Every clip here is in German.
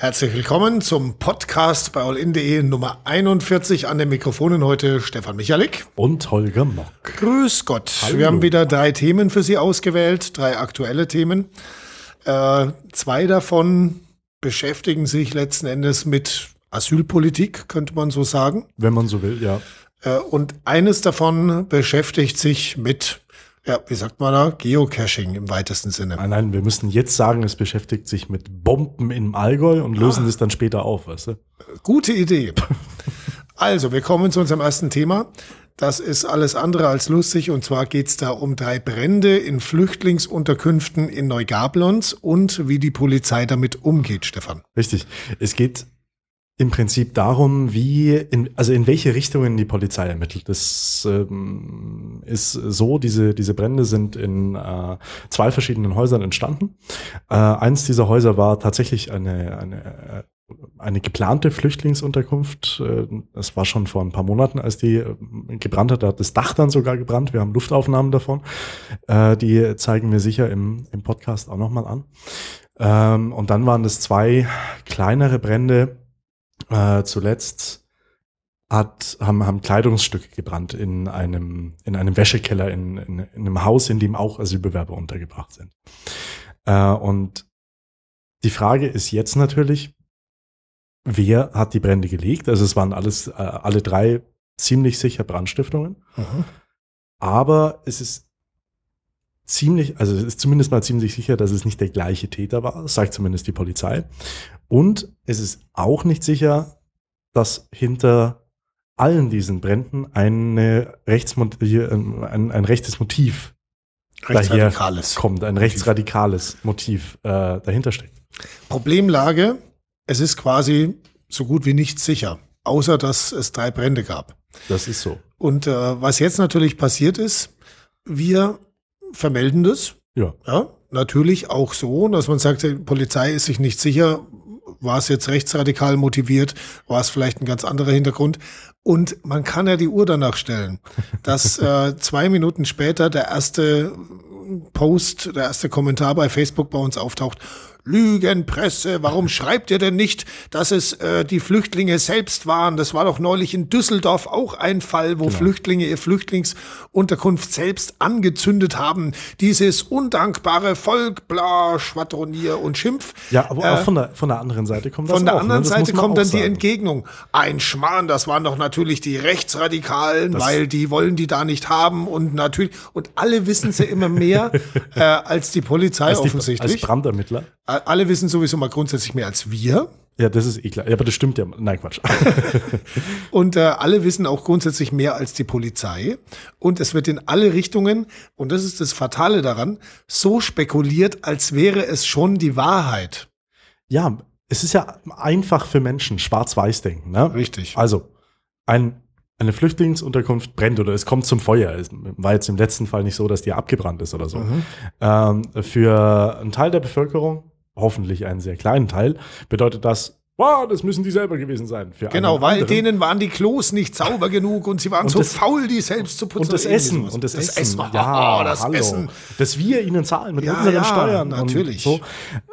Herzlich willkommen zum Podcast bei allin.de Nummer 41 an den Mikrofonen heute Stefan Michalik und Holger Mock. Grüß Gott. Hallo. Wir haben wieder drei Themen für Sie ausgewählt, drei aktuelle Themen. Äh, zwei davon beschäftigen sich letzten Endes mit Asylpolitik, könnte man so sagen. Wenn man so will, ja. Äh, und eines davon beschäftigt sich mit ja, wie sagt man da? Geocaching im weitesten Sinne. Nein, nein, wir müssen jetzt sagen, es beschäftigt sich mit Bomben im Allgäu und lösen ah. es dann später auf, weißt du? Gute Idee. also, wir kommen zu unserem ersten Thema. Das ist alles andere als lustig und zwar geht es da um drei Brände in Flüchtlingsunterkünften in Neugablons und wie die Polizei damit umgeht, Stefan. Richtig. Es geht im Prinzip darum, wie, in, also in welche Richtungen die Polizei ermittelt. Das ähm, ist so, diese, diese Brände sind in äh, zwei verschiedenen Häusern entstanden. Äh, eins dieser Häuser war tatsächlich eine, eine, äh, eine geplante Flüchtlingsunterkunft. Äh, das war schon vor ein paar Monaten, als die äh, gebrannt hat. Da hat das Dach dann sogar gebrannt. Wir haben Luftaufnahmen davon. Die zeigen wir sicher im, im Podcast auch nochmal an. Ähm, und dann waren das zwei kleinere Brände, äh, zuletzt hat, haben, haben Kleidungsstücke gebrannt in einem, in einem Wäschekeller in, in, in einem Haus, in dem auch Asylbewerber untergebracht sind. Äh, und die Frage ist jetzt natürlich, wer hat die Brände gelegt? Also es waren alles, äh, alle drei ziemlich sicher Brandstiftungen. Mhm. Aber es ist ziemlich, also es ist zumindest mal ziemlich sicher, dass es nicht der gleiche Täter war, sagt zumindest die Polizei. Und es ist auch nicht sicher, dass hinter allen diesen Bränden eine ein, ein rechtes Motiv rechtsradikales kommt, ein rechtsradikales Motiv äh, dahinter steckt. Problemlage, es ist quasi so gut wie nichts sicher, außer dass es drei Brände gab. Das ist so. Und äh, was jetzt natürlich passiert ist, wir vermelden das. Ja. ja. Natürlich auch so, dass man sagt, die Polizei ist sich nicht sicher, war es jetzt rechtsradikal motiviert? War es vielleicht ein ganz anderer Hintergrund? Und man kann ja die Uhr danach stellen, dass äh, zwei Minuten später der erste Post, der erste Kommentar bei Facebook bei uns auftaucht. Lügenpresse, warum schreibt ihr denn nicht, dass es äh, die Flüchtlinge selbst waren? Das war doch neulich in Düsseldorf auch ein Fall, wo genau. Flüchtlinge ihr Flüchtlingsunterkunft selbst angezündet haben. Dieses undankbare Volk, bla, Schwadronier und Schimpf. Ja, aber äh, auch von der, von der anderen Seite kommt das Von der auch, ne? anderen ne? Seite kommt dann sagen. die Entgegnung. Ein Schmarrn, das waren doch natürlich die Rechtsradikalen, das weil die wollen die da nicht haben und natürlich, und alle wissen sie immer mehr äh, als die Polizei als die, offensichtlich. Als Brandermittler alle wissen sowieso mal grundsätzlich mehr als wir. Ja, das ist eh klar. Ja, aber das stimmt ja. Nein, Quatsch. und äh, alle wissen auch grundsätzlich mehr als die Polizei. Und es wird in alle Richtungen, und das ist das Fatale daran, so spekuliert, als wäre es schon die Wahrheit. Ja, es ist ja einfach für Menschen, schwarz-weiß denken. Ne? Richtig. Also, ein, eine Flüchtlingsunterkunft brennt oder es kommt zum Feuer. Es war jetzt im letzten Fall nicht so, dass die abgebrannt ist oder so. Mhm. Ähm, für einen Teil der Bevölkerung hoffentlich einen sehr kleinen Teil, bedeutet das, wow, das müssen die selber gewesen sein. genau, weil anderen. denen waren die Klos nicht sauber genug und sie waren und so das, faul, die selbst zu putzen. Und das Essen. Und das, das Essen. Essen. Ja, oh, das hallo. Essen. Dass wir ihnen zahlen mit ja, unseren ja, Steuern. Natürlich. So.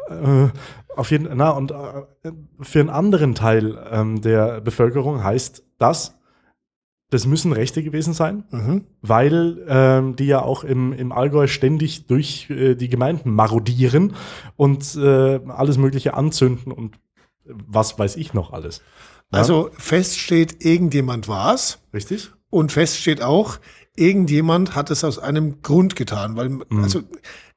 Äh, auf jeden na und äh, für einen anderen Teil ähm, der Bevölkerung heißt das, das müssen Rechte gewesen sein, mhm. weil ähm, die ja auch im, im Allgäu ständig durch äh, die Gemeinden marodieren und äh, alles Mögliche anzünden und was weiß ich noch alles. Ja? Also fest steht, irgendjemand war's. Richtig. Und fest steht auch, irgendjemand hat es aus einem Grund getan, weil mhm. also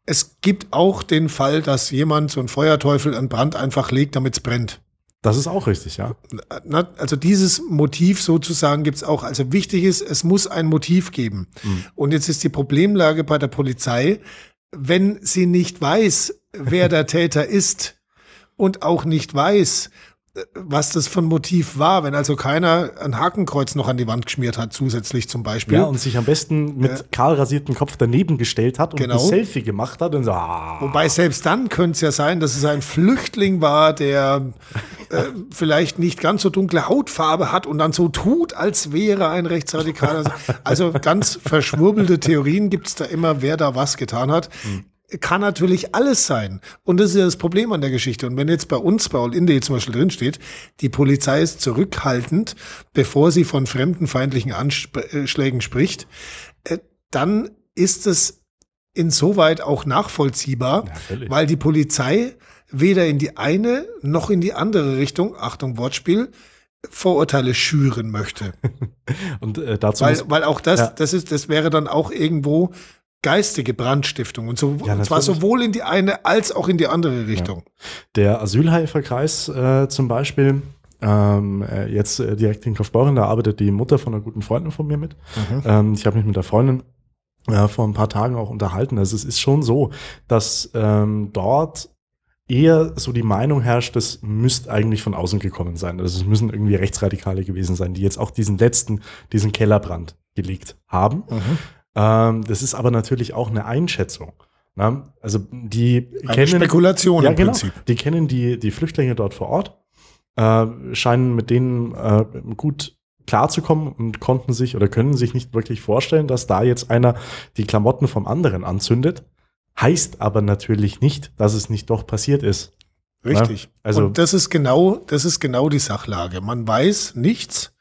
es gibt auch den Fall, dass jemand so ein Feuerteufel an Brand einfach legt, damit es brennt. Das ist auch richtig, ja. Also dieses Motiv sozusagen gibt es auch. Also wichtig ist, es muss ein Motiv geben. Mhm. Und jetzt ist die Problemlage bei der Polizei, wenn sie nicht weiß, wer der Täter ist und auch nicht weiß, was das von Motiv war, wenn also keiner ein Hakenkreuz noch an die Wand geschmiert hat, zusätzlich zum Beispiel. Ja, und sich am besten mit äh, kahl rasiertem Kopf daneben gestellt hat und genau. ein Selfie gemacht hat und so. Ah. Wobei selbst dann könnte es ja sein, dass es ein Flüchtling war, der äh, vielleicht nicht ganz so dunkle Hautfarbe hat und dann so tut, als wäre ein Rechtsradikaler. Also ganz verschwurbelte Theorien gibt es da immer, wer da was getan hat. Mhm kann natürlich alles sein. Und das ist ja das Problem an der Geschichte. Und wenn jetzt bei uns, bei All India zum Beispiel drinsteht, die Polizei ist zurückhaltend, bevor sie von fremdenfeindlichen Anschlägen spricht, äh, dann ist es insoweit auch nachvollziehbar, ja, weil die Polizei weder in die eine noch in die andere Richtung, Achtung Wortspiel, Vorurteile schüren möchte. Und äh, dazu weil, weil auch das, ja. das ist, das wäre dann auch irgendwo geistige Brandstiftung und, so, ja, und zwar sowohl in die eine als auch in die andere Richtung. Ja. Der Asylhelferkreis äh, zum Beispiel, ähm, äh, jetzt äh, direkt in Kaufbeuren, da arbeitet die Mutter von einer guten Freundin von mir mit. Mhm. Ähm, ich habe mich mit der Freundin äh, vor ein paar Tagen auch unterhalten. Also es ist schon so, dass ähm, dort eher so die Meinung herrscht, das müsste eigentlich von außen gekommen sein. Also es müssen irgendwie Rechtsradikale gewesen sein, die jetzt auch diesen letzten, diesen Kellerbrand gelegt haben. Mhm. Ähm, das ist aber natürlich auch eine Einschätzung. Ne? Also die eine kennen Spekulation ja, im genau, Prinzip. Die kennen die, die Flüchtlinge dort vor Ort, äh, scheinen mit denen äh, gut klarzukommen und konnten sich oder können sich nicht wirklich vorstellen, dass da jetzt einer die Klamotten vom anderen anzündet. Heißt aber natürlich nicht, dass es nicht doch passiert ist. Richtig. Ja? Also und das ist genau, das ist genau die Sachlage. Man weiß nichts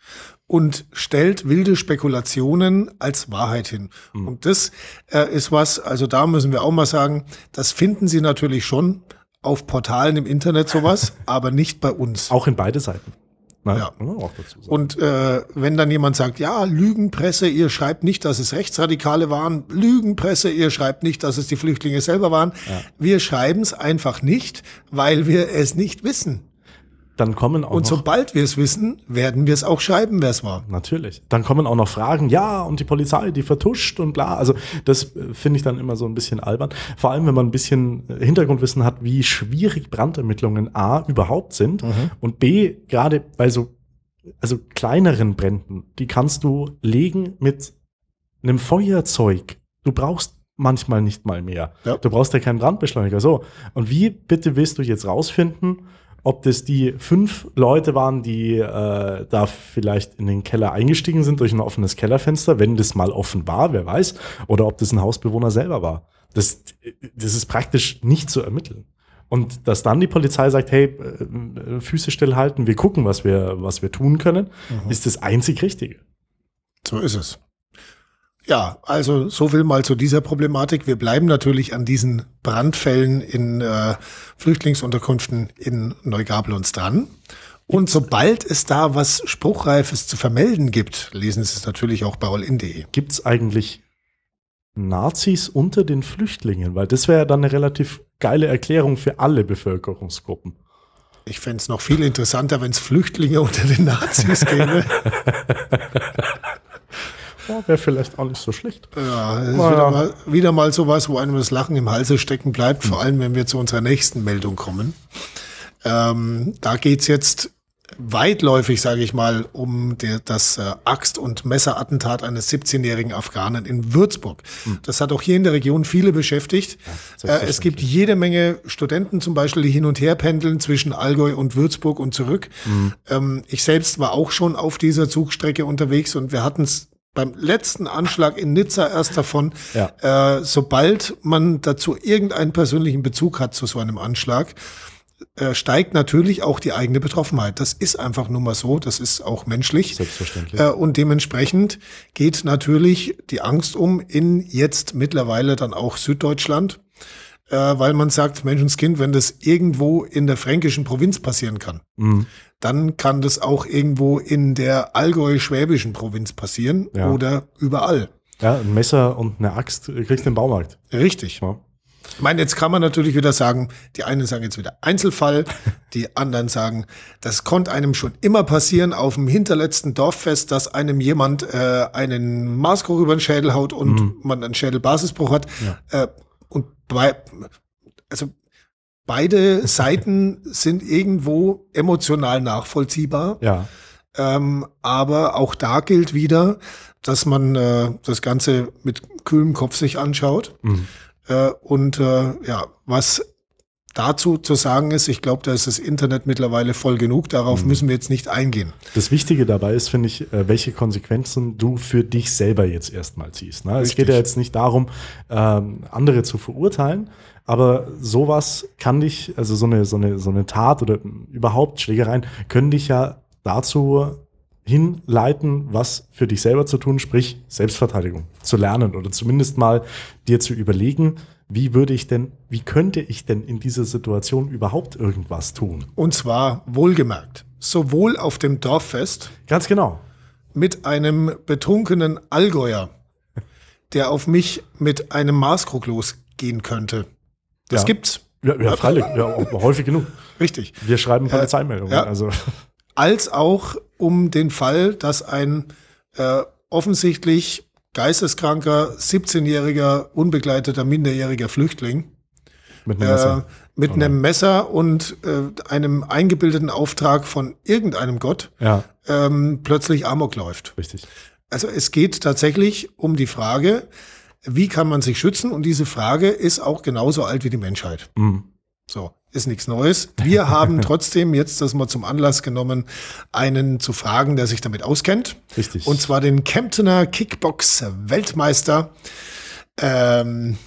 und stellt wilde Spekulationen als Wahrheit hin. Mhm. Und das äh, ist was, also da müssen wir auch mal sagen, das finden Sie natürlich schon auf Portalen im Internet sowas, aber nicht bei uns. Auch in beide Seiten. Nein, ja. Und äh, wenn dann jemand sagt, ja, Lügenpresse, ihr schreibt nicht, dass es Rechtsradikale waren, Lügenpresse, ihr schreibt nicht, dass es die Flüchtlinge selber waren. Ja. Wir schreiben es einfach nicht, weil wir es nicht wissen dann kommen auch Und sobald wir es wissen, werden wir es auch schreiben, wer es war. Natürlich. Dann kommen auch noch Fragen, ja, und die Polizei, die vertuscht und bla. Also das äh, finde ich dann immer so ein bisschen albern. Vor allem, wenn man ein bisschen äh, Hintergrundwissen hat, wie schwierig Brandermittlungen A überhaupt sind mhm. und B, gerade bei so also kleineren Bränden, die kannst du legen mit einem Feuerzeug. Du brauchst manchmal nicht mal mehr. Ja. Du brauchst ja keinen Brandbeschleuniger. So. Und wie bitte willst du jetzt rausfinden, ob das die fünf Leute waren, die äh, da vielleicht in den Keller eingestiegen sind durch ein offenes Kellerfenster, wenn das mal offen war, wer weiß, oder ob das ein Hausbewohner selber war. Das, das ist praktisch nicht zu ermitteln. Und dass dann die Polizei sagt, hey, äh, Füße stillhalten, wir gucken, was wir, was wir tun können, mhm. ist das einzig Richtige. So ist es. Ja, also so viel mal zu dieser Problematik. Wir bleiben natürlich an diesen Brandfällen in äh, Flüchtlingsunterkünften in Neugablons dran. Und sobald es da was Spruchreifes zu vermelden gibt, lesen Sie es natürlich auch bei allin.de. Gibt es eigentlich Nazis unter den Flüchtlingen? Weil das wäre dann eine relativ geile Erklärung für alle Bevölkerungsgruppen. Ich fände es noch viel interessanter, wenn es Flüchtlinge unter den Nazis gäbe. Ja, wäre vielleicht auch nicht so schlecht. Ja, es ist wieder, ja. mal, wieder mal sowas, wo einem das Lachen im Halse stecken bleibt, vor allem wenn wir zu unserer nächsten Meldung kommen. Ähm, da geht's jetzt weitläufig, sage ich mal, um der, das äh, Axt- und Messerattentat eines 17-jährigen Afghanen in Würzburg. Mhm. Das hat auch hier in der Region viele beschäftigt. Ja, äh, es gibt jede Menge Studenten zum Beispiel, die hin und her pendeln zwischen Allgäu und Würzburg und zurück. Mhm. Ähm, ich selbst war auch schon auf dieser Zugstrecke unterwegs und wir hatten es beim letzten Anschlag in Nizza erst davon, ja. äh, sobald man dazu irgendeinen persönlichen Bezug hat zu so einem Anschlag, äh, steigt natürlich auch die eigene Betroffenheit. Das ist einfach nur mal so, das ist auch menschlich. Selbstverständlich. Äh, und dementsprechend geht natürlich die Angst um in jetzt mittlerweile dann auch Süddeutschland, äh, weil man sagt, Menschenskind, wenn das irgendwo in der fränkischen Provinz passieren kann, mhm dann kann das auch irgendwo in der allgäu-schwäbischen Provinz passieren ja. oder überall. Ja, ein Messer und eine Axt kriegst du im Baumarkt. Richtig. Ja. Ich meine, jetzt kann man natürlich wieder sagen, die einen sagen jetzt wieder Einzelfall, die anderen sagen, das konnte einem schon immer passieren auf dem hinterletzten Dorffest, dass einem jemand äh, einen Maßkrug über den Schädel haut und mhm. man einen Schädelbasisbruch hat. Ja. Äh, und bei, also beide Seiten sind irgendwo emotional nachvollziehbar. Ja. Ähm, aber auch da gilt wieder, dass man äh, das Ganze mit kühlem Kopf sich anschaut. Mhm. Äh, und äh, ja, was dazu zu sagen ist, ich glaube, da ist das Internet mittlerweile voll genug, darauf mhm. müssen wir jetzt nicht eingehen. Das Wichtige dabei ist, finde ich, äh, welche Konsequenzen du für dich selber jetzt erstmal ziehst. Ne? Es geht ja jetzt nicht darum, ähm, andere zu verurteilen, aber sowas kann dich, also so eine, so eine, so eine Tat oder überhaupt Schlägereien können dich ja dazu hinleiten, was für dich selber zu tun, sprich Selbstverteidigung zu lernen oder zumindest mal dir zu überlegen, wie würde ich denn, wie könnte ich denn in dieser Situation überhaupt irgendwas tun? Und zwar wohlgemerkt, sowohl auf dem Dorffest. Ganz genau. Mit einem betrunkenen Allgäuer, der auf mich mit einem Maßkrug losgehen könnte. Das ja. gibt's. Ja, ja freilich, ja, häufig genug. Richtig. Wir schreiben Polizeimeldungen. Äh, ja. also. Als auch um den Fall, dass ein äh, offensichtlich geisteskranker, 17-jähriger, unbegleiteter, minderjähriger Flüchtling mit einem Messer, äh, mit einem Messer und äh, einem eingebildeten Auftrag von irgendeinem Gott ja. ähm, plötzlich Amok läuft. Richtig. Also es geht tatsächlich um die Frage, wie kann man sich schützen? Und diese Frage ist auch genauso alt wie die Menschheit. Mhm. So, ist nichts Neues. Wir haben trotzdem jetzt das mal zum Anlass genommen, einen zu fragen, der sich damit auskennt. Richtig. Und zwar den Kemptener Kickbox-Weltmeister. Ähm,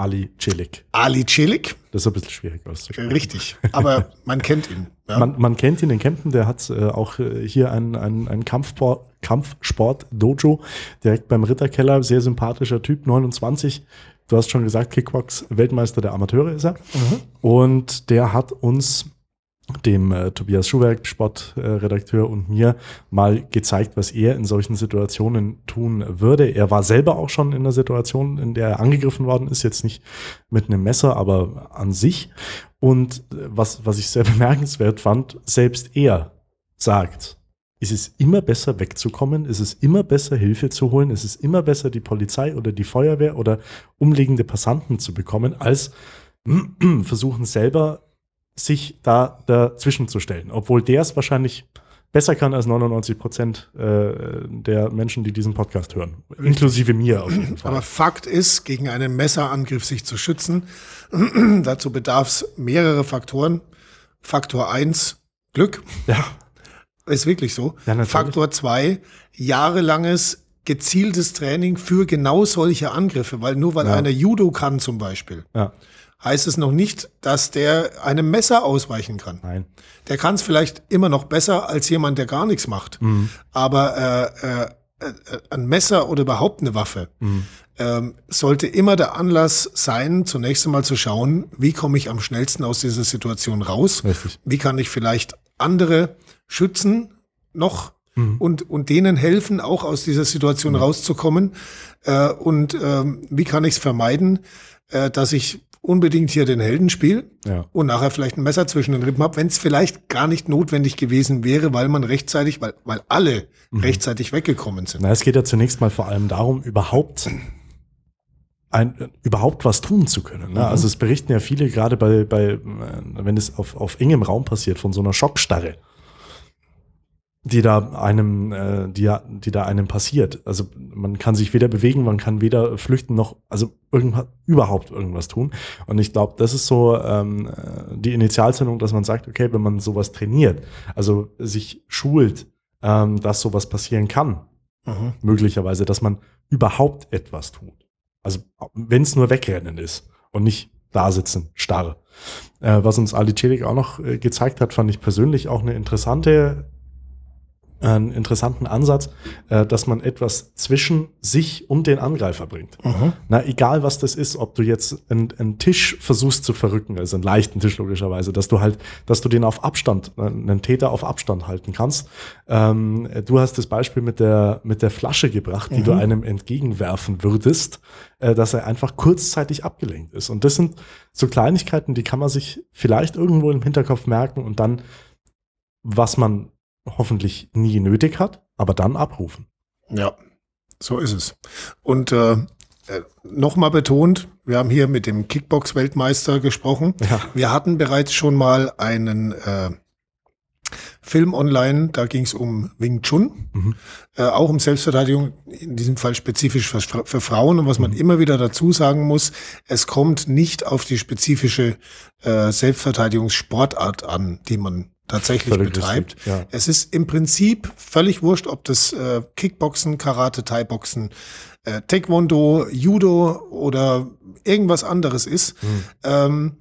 Ali Celik. Ali Celik. Das ist ein bisschen schwierig auszusprechen. Richtig, aber man kennt ihn. Ja. Man, man, kennt ihn in Kempten, der hat äh, auch äh, hier ein, ein, ein Kampfsport, Kampfsport-Dojo direkt beim Ritterkeller. Sehr sympathischer Typ, 29. Du hast schon gesagt, Kickbox-Weltmeister der Amateure ist er. Mhm. Und der hat uns dem äh, Tobias Schuhwerk, Sportredakteur, äh, und mir mal gezeigt, was er in solchen Situationen tun würde. Er war selber auch schon in einer Situation, in der er angegriffen worden ist, jetzt nicht mit einem Messer, aber an sich. Und äh, was, was ich sehr bemerkenswert fand, selbst er sagt, ist es immer besser wegzukommen, ist es immer besser Hilfe zu holen, ist es immer besser die Polizei oder die Feuerwehr oder umliegende Passanten zu bekommen, als versuchen selber sich da dazwischen zu stellen. Obwohl der es wahrscheinlich besser kann als 99 Prozent äh, der Menschen, die diesen Podcast hören. Inklusive mir auf jeden Fall. Aber Fakt ist, gegen einen Messerangriff sich zu schützen, dazu bedarf es mehrere Faktoren. Faktor eins Glück. Ja. Ist wirklich so. Ja, Faktor zwei jahrelanges gezieltes Training für genau solche Angriffe, weil nur weil ja. einer Judo kann zum Beispiel, ja heißt es noch nicht, dass der einem Messer ausweichen kann. Nein. Der kann es vielleicht immer noch besser als jemand, der gar nichts macht. Mhm. Aber äh, äh, äh, ein Messer oder überhaupt eine Waffe mhm. ähm, sollte immer der Anlass sein, zunächst einmal zu schauen, wie komme ich am schnellsten aus dieser Situation raus? Richtig. Wie kann ich vielleicht andere schützen noch? Mhm. Und, und denen helfen, auch aus dieser Situation mhm. rauszukommen. Äh, und ähm, wie kann ich es vermeiden, äh, dass ich unbedingt hier den Helden spiele ja. und nachher vielleicht ein Messer zwischen den Rippen habe, wenn es vielleicht gar nicht notwendig gewesen wäre, weil man rechtzeitig, weil, weil alle mhm. rechtzeitig weggekommen sind. Na, es geht ja zunächst mal vor allem darum, überhaupt ein, überhaupt was tun zu können. Ne? Mhm. Also es berichten ja viele, gerade bei, bei wenn es auf, auf engem Raum passiert, von so einer Schockstarre die da einem, äh, die, die da einem passiert. Also man kann sich weder bewegen, man kann weder flüchten noch, also irgendwas, überhaupt irgendwas tun. Und ich glaube, das ist so ähm, äh, die Initialzündung, dass man sagt, okay, wenn man sowas trainiert, also sich schult, ähm, dass sowas passieren kann, mhm. möglicherweise, dass man überhaupt etwas tut. Also wenn es nur wegrennen ist und nicht da sitzen, starr. Äh, was uns Ali Celik auch noch äh, gezeigt hat, fand ich persönlich auch eine interessante einen interessanten Ansatz, äh, dass man etwas zwischen sich und den Angreifer bringt. Mhm. Na, egal was das ist, ob du jetzt einen, einen, Tisch versuchst zu verrücken, also einen leichten Tisch logischerweise, dass du halt, dass du den auf Abstand, äh, einen Täter auf Abstand halten kannst. Ähm, du hast das Beispiel mit der, mit der Flasche gebracht, die mhm. du einem entgegenwerfen würdest, äh, dass er einfach kurzzeitig abgelenkt ist. Und das sind so Kleinigkeiten, die kann man sich vielleicht irgendwo im Hinterkopf merken und dann, was man hoffentlich nie nötig hat, aber dann abrufen. Ja, so ist es. Und äh, äh nochmal betont, wir haben hier mit dem Kickbox-Weltmeister gesprochen. Ja. Wir hatten bereits schon mal einen äh, Film online, da ging es um Wing Chun, mhm. äh, auch um Selbstverteidigung, in diesem Fall spezifisch für, für Frauen. Und was man mhm. immer wieder dazu sagen muss, es kommt nicht auf die spezifische äh, Selbstverteidigungssportart an, die man tatsächlich völlig betreibt. Richtig, ja. Es ist im Prinzip völlig wurscht, ob das äh, Kickboxen, Karate, Thai-Boxen, äh, Taekwondo, Judo oder irgendwas anderes ist. Mhm. Ähm,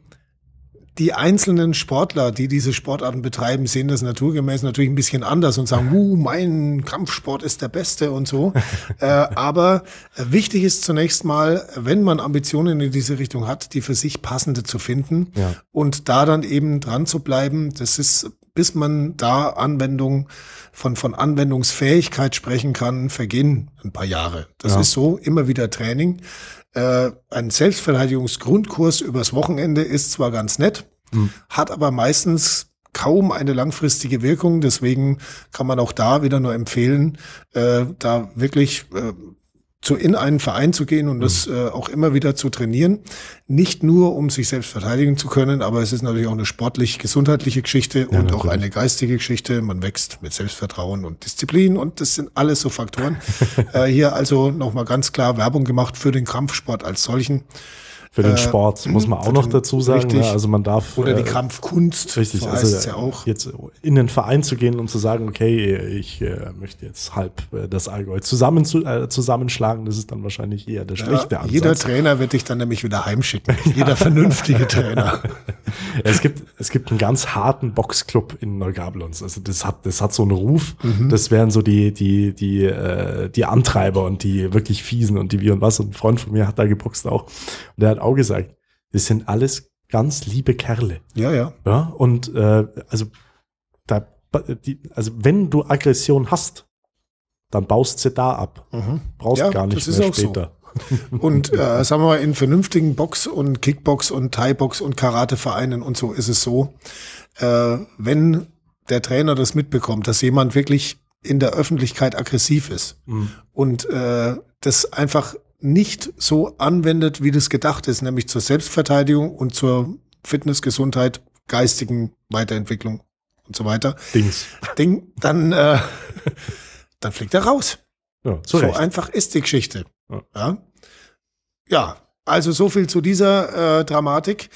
die einzelnen Sportler, die diese Sportarten betreiben, sehen das naturgemäß natürlich ein bisschen anders und sagen, uh, mein Kampfsport ist der beste und so. äh, aber wichtig ist zunächst mal, wenn man Ambitionen in diese Richtung hat, die für sich passende zu finden ja. und da dann eben dran zu bleiben. Das ist, bis man da Anwendung von, von Anwendungsfähigkeit sprechen kann, vergehen ein paar Jahre. Das ja. ist so, immer wieder Training. Äh, ein Selbstverteidigungsgrundkurs übers Wochenende ist zwar ganz nett, mhm. hat aber meistens kaum eine langfristige Wirkung. Deswegen kann man auch da wieder nur empfehlen, äh, da wirklich äh, zu in einen Verein zu gehen und mhm. das äh, auch immer wieder zu trainieren. Nicht nur, um sich selbst verteidigen zu können, aber es ist natürlich auch eine sportlich gesundheitliche Geschichte ja, und natürlich. auch eine geistige Geschichte. Man wächst mit Selbstvertrauen und Disziplin und das sind alles so Faktoren. äh, hier also nochmal ganz klar Werbung gemacht für den Kampfsport als solchen. Für den äh, Sport muss man auch noch dazu sagen. Richtig. Ne? Also man darf oder die äh, Kampfkunst. Richtig. So also ja auch. jetzt in den Verein zu gehen und zu sagen, okay, ich äh, möchte jetzt halb äh, das Allgäu zusammen zu, äh, zusammenschlagen, das ist dann wahrscheinlich eher der schlechte ja, Ansatz. Jeder Trainer wird dich dann nämlich wieder heimschicken. Jeder vernünftige Trainer. es gibt es gibt einen ganz harten Boxclub in Neugabelons. Also das hat das hat so einen Ruf. Mhm. Das wären so die die die äh, die Antreiber und die wirklich fiesen und die wie und was. Und ein Freund von mir hat da geboxt auch. Und der hat auch gesagt, das sind alles ganz liebe Kerle. Ja, ja. Ja, und äh, also da, die, also wenn du Aggression hast, dann baust sie da ab. Mhm. Brauchst ja, gar nicht mehr später. So. Und äh, sagen wir mal, in vernünftigen Box- und Kickbox- und Thai-Box- und Karatevereinen und so ist es so, äh, wenn der Trainer das mitbekommt, dass jemand wirklich in der Öffentlichkeit aggressiv ist mhm. und äh, das einfach nicht so anwendet, wie das gedacht ist, nämlich zur Selbstverteidigung und zur Fitness, Gesundheit, geistigen Weiterentwicklung und so weiter. Dings. Ding, dann, äh, dann fliegt er raus. Ja, so Recht. einfach ist die Geschichte. Ja. ja. also so viel zu dieser äh, Dramatik.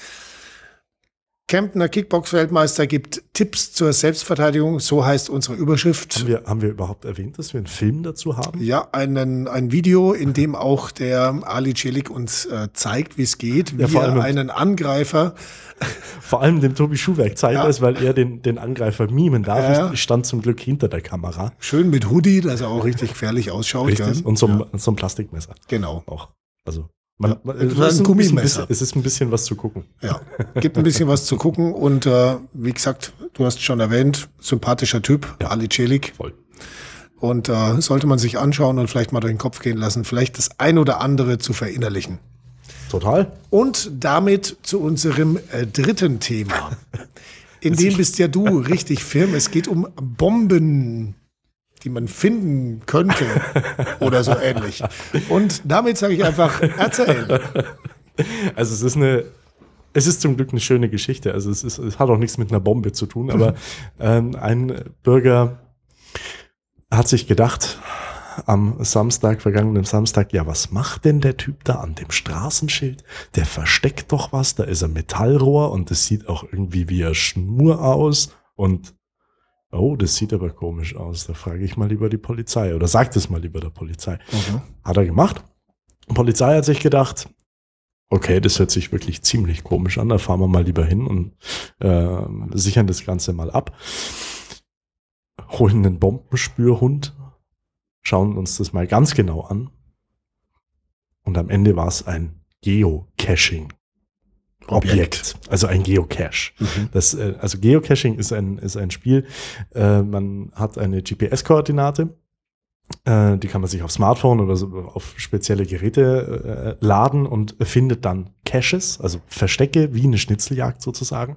Kempner Kickbox-Weltmeister gibt Tipps zur Selbstverteidigung, so heißt unsere Überschrift. Haben wir, haben wir überhaupt erwähnt, dass wir einen Film dazu haben? Ja, einen, ein Video, in dem auch der Ali Celik uns äh, zeigt, wie es geht, wie ja, er einen Angreifer vor allem dem Tobi Schuhwerk zeigt ja. es, weil er den, den Angreifer mimen darf. Ja. Ich stand zum Glück hinter der Kamera. Schön mit Hoodie, dass er auch richtig gefährlich ausschaut. Richtig. Und so, ja. so ein Plastikmesser. Genau. Auch. Also man, man, es, ist ein bisschen, es ist ein bisschen was zu gucken. Ja, gibt ein bisschen was zu gucken und äh, wie gesagt, du hast schon erwähnt, sympathischer Typ, ja. Ali Celik. Voll. Und äh, sollte man sich anschauen und vielleicht mal durch den Kopf gehen lassen, vielleicht das ein oder andere zu verinnerlichen. Total. Und damit zu unserem äh, dritten Thema. In dem bist ja du richtig firm. Es geht um Bomben die man finden könnte oder so ähnlich. Und damit sage ich einfach, erzählen. Also es ist eine, es ist zum Glück eine schöne Geschichte. Also es, ist, es hat auch nichts mit einer Bombe zu tun, aber ähm, ein Bürger hat sich gedacht, am Samstag, vergangenen Samstag, ja, was macht denn der Typ da an dem Straßenschild? Der versteckt doch was, da ist ein Metallrohr und das sieht auch irgendwie wie eine Schnur aus und Oh, das sieht aber komisch aus. Da frage ich mal lieber die Polizei oder sagt es mal lieber der Polizei. Mhm. Hat er gemacht. Die Polizei hat sich gedacht, okay, das hört sich wirklich ziemlich komisch an. Da fahren wir mal lieber hin und äh, sichern das Ganze mal ab. Holen einen Bombenspürhund, schauen uns das mal ganz genau an. Und am Ende war es ein Geocaching. Objekt, also ein Geocache. Mhm. Das, äh, also Geocaching ist ein, ist ein Spiel, äh, man hat eine GPS-Koordinate, äh, die kann man sich auf Smartphone oder so auf spezielle Geräte äh, laden und findet dann Caches, also Verstecke, wie eine Schnitzeljagd sozusagen.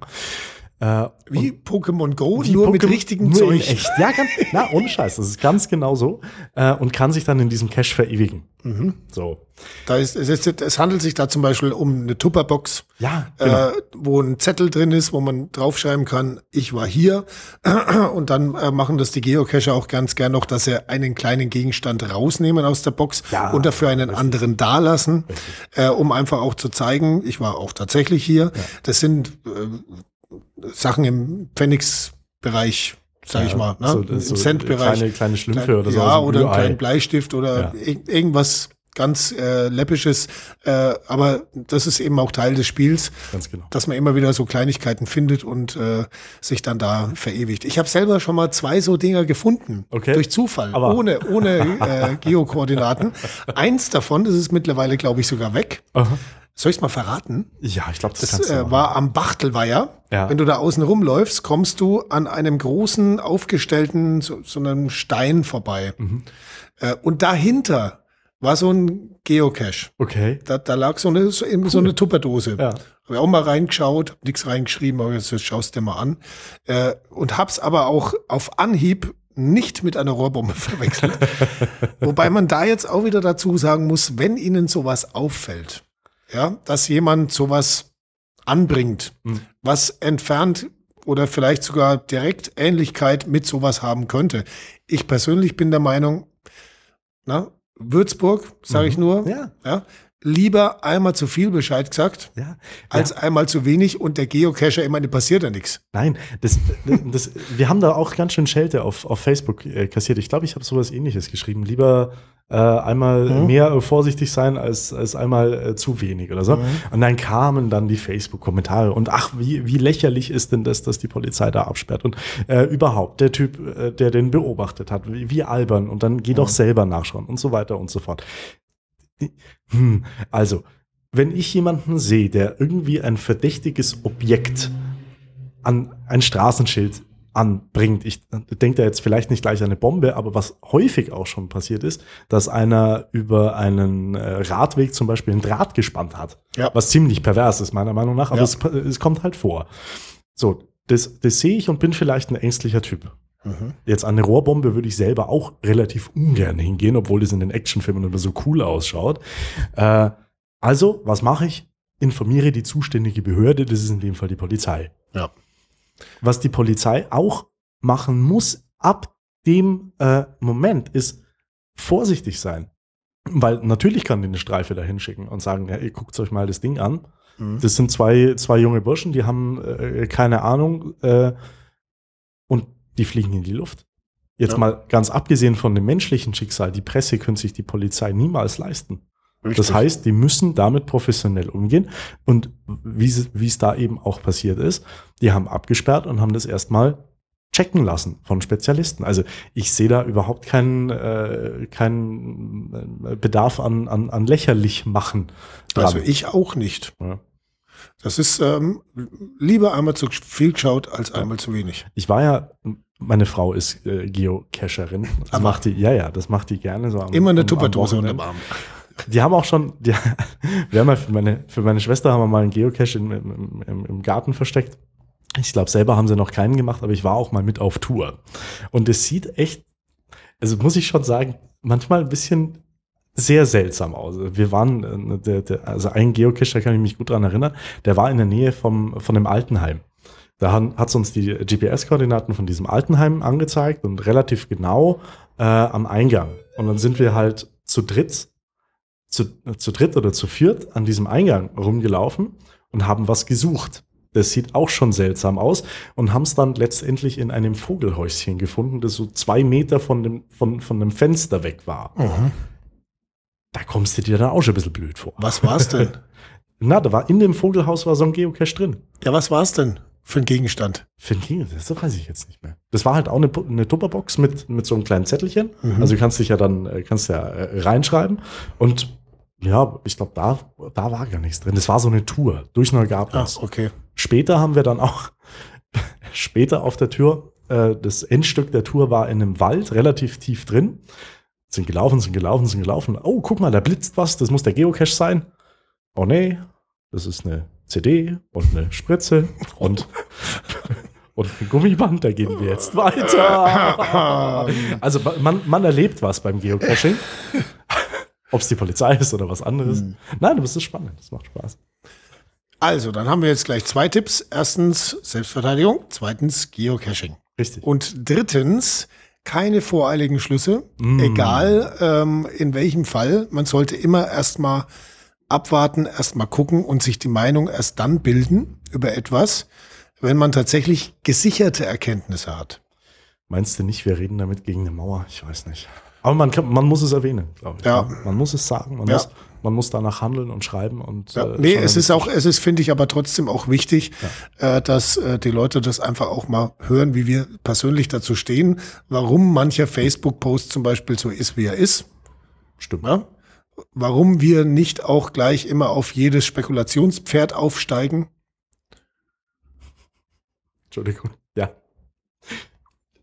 Äh, Wie Pokémon Go, wie nur mit Pokémon- richtigem nur in Zeug. Echt. Ja, ganz, na, ohne Scheiß. Das ist ganz genau so. Äh, und kann sich dann in diesem Cache verewigen. Mhm. So. Da ist, es, ist, es handelt sich da zum Beispiel um eine Tupperbox, Ja, genau. äh, wo ein Zettel drin ist, wo man draufschreiben kann, ich war hier. Und dann äh, machen das die Geocacher auch ganz gern noch, dass sie einen kleinen Gegenstand rausnehmen aus der Box Ja, und dafür einen anderen dalassen, äh, um einfach auch zu zeigen, ich war auch tatsächlich hier. Das sind äh, Sachen im Pfennigsbereich, sag ich mal, ne? So, im so Centbereich. Kleine, kleine Schlümpfe Klein- oder so. Ja, oder einen Rührei. kleinen Bleistift oder Ja. ir- irgendwas ganz äh, läppisches. Äh, aber das ist eben auch Teil des Spiels, Ganz genau. dass man immer wieder so Kleinigkeiten findet und äh, sich dann da verewigt. Ich habe selber schon mal zwei so Dinger gefunden. Okay. Durch Zufall, Aber- ohne, ohne äh, Geokoordinaten. Eins davon, das ist mittlerweile, glaube ich, sogar weg. Aha. Soll ich mal verraten? Ja, ich glaube, das, Das kannst du äh, war am Bachtelweiher. Ja. Wenn du da außen rumläufst, kommst du an einem großen, aufgestellten, so, so einem Stein vorbei. Mhm. Äh, und dahinter war so ein Geocache. Okay. Da, da lag so eine, so, eben so eine Tupperdose. Ja. Habe ich auch mal reingeschaut, hab nichts reingeschrieben, aber jetzt schaust dir mal an. Äh, und hab's aber auch auf Anhieb nicht mit einer Rohrbombe verwechselt. Wobei man da jetzt auch wieder dazu sagen muss, wenn Ihnen sowas auffällt, ja, dass jemand sowas anbringt, Mhm. was entfernt oder vielleicht sogar direkt Ähnlichkeit mit sowas haben könnte. Ich persönlich bin der Meinung, na, Würzburg, sage ich nur, Mhm. Ja. ja, lieber einmal zu viel Bescheid gesagt, Ja. als einmal zu wenig und der Geocacher, ich meine, passiert ja nichts. Nein, das, das, wir haben da auch ganz schön Schelte auf, auf Facebook äh, kassiert. Ich glaube, ich habe sowas ähnliches geschrieben. Lieber äh, einmal Mhm. mehr äh, vorsichtig sein als, als einmal äh, zu wenig oder so. Mhm. Und dann kamen dann die Facebook-Kommentare und ach, wie, wie lächerlich ist denn das, dass die Polizei da absperrt und äh, überhaupt der Typ, äh, der den beobachtet hat, wie, wie albern und dann geh doch Mhm. selber nachschauen und so weiter und so fort. Hm, also, wenn ich jemanden sehe, der irgendwie ein verdächtiges Objekt an ein Straßenschild anbringt. Ich denke da jetzt vielleicht nicht gleich an eine Bombe, aber was häufig auch schon passiert ist, dass einer über einen äh, Radweg zum Beispiel einen Draht gespannt hat. Ja. Was ziemlich pervers ist, meiner Meinung nach, aber Ja. es, es kommt halt vor. So, das, das sehe ich und bin vielleicht ein ängstlicher Typ. Jetzt an eine Rohrbombe würde ich selber auch relativ ungern hingehen, obwohl das in den Actionfilmen immer so cool ausschaut. Äh, also, was mache ich? Informiere die zuständige Behörde, das ist in dem Fall die Polizei. Ja. Was die Polizei auch machen muss ab dem äh, Moment ist vorsichtig sein. Weil natürlich kann die eine Streife da hinschicken und sagen, ja, ihr guckt euch mal das Ding an. Mhm. Das sind zwei, zwei junge Burschen, die haben äh, keine Ahnung äh, die fliegen in die Luft. Jetzt Ja. mal ganz abgesehen von dem menschlichen Schicksal, die Presse könnte sich die Polizei niemals leisten. Das Richtig. heißt, die müssen damit professionell umgehen. Und wie es wie es da eben auch passiert ist, die haben abgesperrt und haben das erstmal checken lassen von Spezialisten. Also ich sehe da überhaupt keinen, äh, keinen äh, Bedarf an, an, an lächerlich machen. dran. Also ich auch nicht. Ja. Das ist ähm, lieber einmal zu viel geschaut als einmal zu wenig. Ich war ja, meine Frau ist äh, Geocacherin. Das Aber- macht die, ja, ja, das macht die gerne so. Am, Immer eine Tupperdose unterm Arm. Die haben auch schon, die, wir haben ja für meine, für meine Schwester haben wir mal einen Geocache im, im, im, im Garten versteckt. Ich glaube, selber haben sie noch keinen gemacht, aber ich war auch mal mit auf Tour. Und es sieht echt, also muss ich schon sagen, manchmal ein bisschen sehr seltsam aus. Wir waren, äh, der, der, also ein Geocache, da kann ich mich gut dran erinnern, der war in der Nähe vom, von dem Altenheim. Da hat es uns die GPS-Koordinaten von diesem Altenheim angezeigt und relativ genau äh, am Eingang. Und dann sind wir halt zu dritt, zu, zu dritt oder zu viert an diesem Eingang rumgelaufen und haben was gesucht. Das sieht auch schon seltsam aus und haben es dann letztendlich in einem Vogelhäuschen gefunden, das so zwei Meter von dem, von, von dem Fenster weg war. Mhm. Da kommst du dir dann auch schon ein bisschen blöd vor. Was war's denn? Na, da war in dem Vogelhaus war so ein Geocache drin. ja, was war's denn für ein Gegenstand? Für ein King, das weiß ich jetzt nicht mehr. Das war halt auch eine, eine Tupperbox mit, mit so einem kleinenZettelchen. Mhm. Also du kannst dich ja dann, äh, kannst ja äh, reinschreiben. Und ja, ich glaube, da, da war gar nichts drin. Das war so eine Tour durch Ah, Neugartens. okay. Später haben wir dann auch, später auf der Tür, äh, das Endstück der Tour war in einem Wald, relativ tief drin. Sind gelaufen, sind gelaufen, sind gelaufen. Oh, guck mal, da blitzt was, das muss der Geocache sein. Oh nee, das ist eine CD und eine Spritze und, und ein Gummiband, da gehen wir jetzt weiter. Also man, man erlebt was beim Geocaching. Ob es die Polizei ist oder was anderes. Hm. Nein, aber es ist spannend, es macht Spaß. Also, dann haben wir jetzt gleich zwei Tipps. Erstens Selbstverteidigung, zweitens Geocaching. Richtig. Und drittens, keine voreiligen Schlüsse, Mm. egal ähm, in welchem Fall. Man sollte immer erstmal abwarten, erstmal gucken und sich die Meinung erst dann bilden über etwas, wenn man tatsächlich gesicherte Erkenntnisse hat. Meinst du nicht, wir reden damit gegen eine Mauer? Ich weiß nicht. Aber man, kann, man muss es erwähnen, glaube ich. Ja. Man muss es sagen, man, Ja. muss, man muss danach handeln und schreiben. Und, Ja, äh, nee, es ist auch, es ist, finde ich, aber trotzdem auch wichtig, äh, dass äh, die Leute das einfach auch mal hören, wie wir persönlich dazu stehen, warum mancher Facebook-Post zum Beispiel so ist, wie er ist. Stimmt. Ja? Warum wir nicht auch gleich immer auf jedes Spekulationspferd aufsteigen. Entschuldigung. Ja.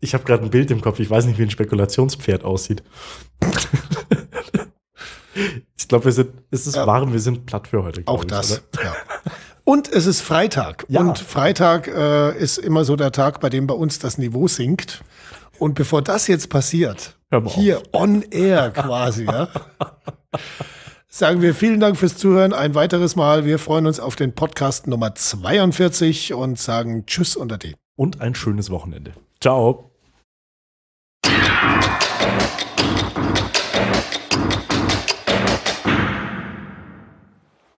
Ich habe gerade ein Bild im Kopf. Ich weiß nicht, wie ein Spekulationspferd aussieht. ich glaube, wir sind, es ist Ja. warm, wir sind platt für heute. Auch ich, das. oder? Ja. Und es ist Freitag. Ja. Und Freitag äh, ist immer so der Tag, bei dem bei uns das Niveau sinkt. Und bevor das jetzt passiert, Hier on air quasi, ja, sagen wir vielen Dank fürs Zuhören ein weiteres Mal. Wir freuen uns auf den Podcast Nummer 42 und sagen Tschüss unter D. Und ein schönes Wochenende. Ciao.